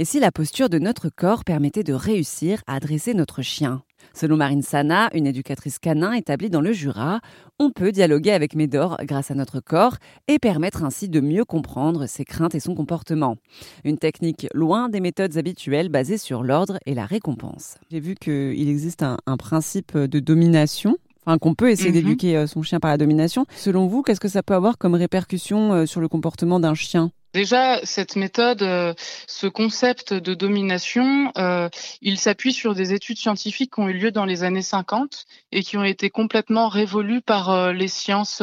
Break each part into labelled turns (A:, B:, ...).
A: Et si la posture de notre corps permettait de réussir à dresser notre chien? Selon Marine Sana, une éducatrice canin établie dans le Jura, on peut dialoguer avec Médor grâce à notre corps et permettre ainsi de mieux comprendre ses craintes et son comportement. Une technique loin des méthodes habituelles basées sur l'ordre et la récompense. J'ai vu qu'il existe un, principe de domination Enfin, qu'on peut essayer mhm. d'éduquer euh, son chien par la domination. Selon vous, qu'est-ce que ça peut avoir comme répercussion euh, sur le comportement d'un chien?
B: Déjà, cette méthode, euh, ce concept de domination, euh, il s'appuie sur des études scientifiques qui ont eu lieu dans les années 50 et qui ont été complètement révolues par euh, les sciences,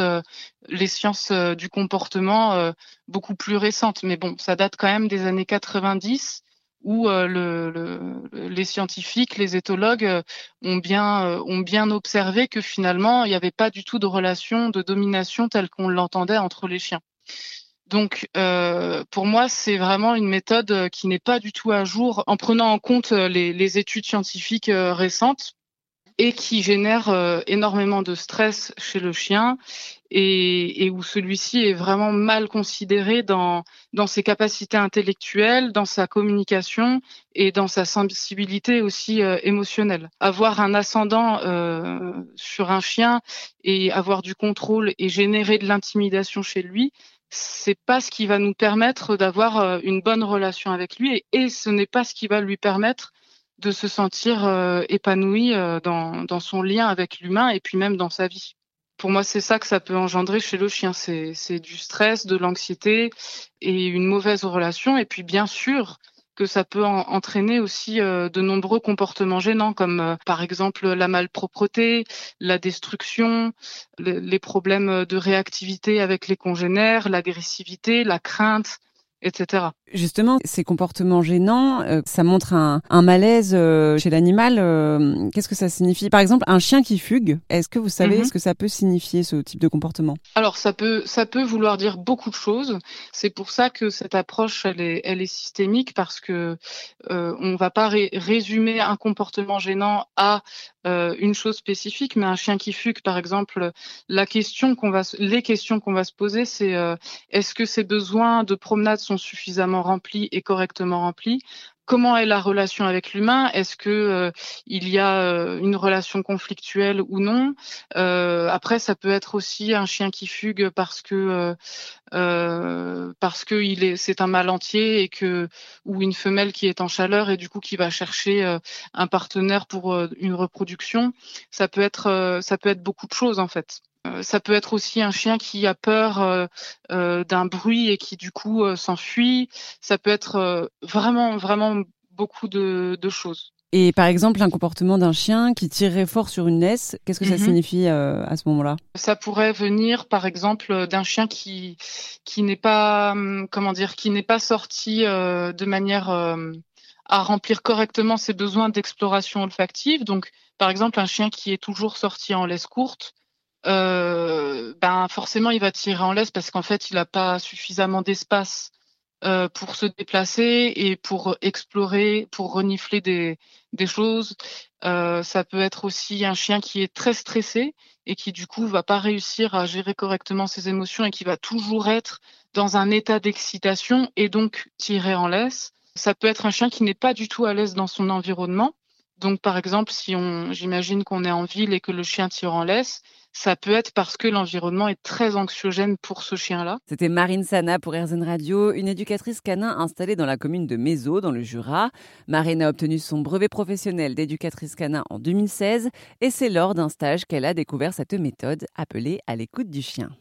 B: les sciences du comportement beaucoup plus récentes. Mais bon, ça date quand même des années 90 où le, les scientifiques, les éthologues ont bien observé que finalement, il n'y avait pas du tout de relation de domination telle qu'on l'entendait entre les chiens. Donc, euh, pour moi, c'est vraiment une méthode euh, qui n'est pas du tout à jour en prenant en compte euh, les, études scientifiques récentes et qui génère énormément de stress chez le chien et, où celui-ci est vraiment mal considéré dans, ses capacités intellectuelles, dans sa communication et dans sa sensibilité aussi émotionnelle. Avoir un ascendant sur un chien et avoir du contrôle et générer de l'intimidation chez lui, c'est pas ce qui va nous permettre d'avoir euh, une bonne relation avec lui et, ce n'est pas ce qui va lui permettre de se sentir euh, épanoui euh, dans, son lien avec l'humain et puis même dans sa vie. Pour moi, c'est ça que ça peut engendrer chez le chien. C'est du stress, de l'anxiété et une mauvaise relation. Et puis, bien sûr, que ça peut entraîner aussi euh, de nombreux comportements gênants, comme par exemple la malpropreté, la destruction, les problèmes de réactivité avec les congénères, l'agressivité, la crainte, etc.
A: Justement, ces comportements gênants, euh, ça montre un, malaise euh, chez l'animal. Euh, qu'est-ce que ça signifie? Par exemple, un chien qui fugue, est-ce que vous savez mhm. ce que ça peut signifier, ce type de comportement?
B: Alors, ça peut, ça peut vouloir dire beaucoup de choses. C'est pour ça que cette approche, elle est, elle est systémique, parce que on ne va pas résumer un comportement gênant à une chose spécifique, mais un chien qui fugue, par exemple, la question qu'on va, les questions qu'on va se poser, c'est est-ce que ses besoins de promenade sont suffisamment remplis et correctement remplis Comment est la relation avec l'humain? Est-ce que euh, il y a euh, une relation conflictuelle ou non? Euh, Après, ça peut être aussi un chien qui fugue parce que parce que il est c'est un mâle entier et que ou une femelle qui est en chaleur et du coup qui va chercher un partenaire pour une reproduction. Ça peut être ça peut être beaucoup de choses en fait. Euh, ça peut être aussi un chien qui a peur euh, euh, d'un bruit et qui du coup s'enfuit. Ça peut être vraiment, vraiment beaucoup de, choses.
A: Et par exemple, un comportement d'un chien qui tirerait fort sur une laisse, qu'est-ce que ça mhm. signifie à ce moment-là?
B: Ça pourrait venir, par exemple, d'un chien qui qui n'est pas, hum, comment dire, qui n'est pas sorti de manière à remplir correctement ses besoins d'exploration olfactive. Donc, par exemple, un chien qui est toujours sorti en laisse courte, euh, ben forcément il va tirer en laisse parce qu'en fait il n'a pas suffisamment d'espace euh, pour se déplacer et pour explorer, pour renifler des, choses. Euh, ça peut être aussi un chien qui est très stressé et qui du coup va pas réussir à gérer correctement ses émotions et qui va toujours être dans un état d'excitation et donc tirer en laisse. Ça peut être un chien qui n'est pas du tout à l'aise dans son environnement. Donc par exemple, si on, j'imagine qu'on est en ville et que le chien tire en laisse, ça peut être parce que l'environnement est très anxiogène pour ce chien-là.
A: C'était Marine Sana pour RZN Radio, une éducatrice canin installée dans la commune de Mézo, dans le Jura. Marine a obtenu son brevet professionnel d'éducatrice canin en 2016 et c'est lors d'un stage qu'elle a découvert cette méthode appelée à l'écoute du chien.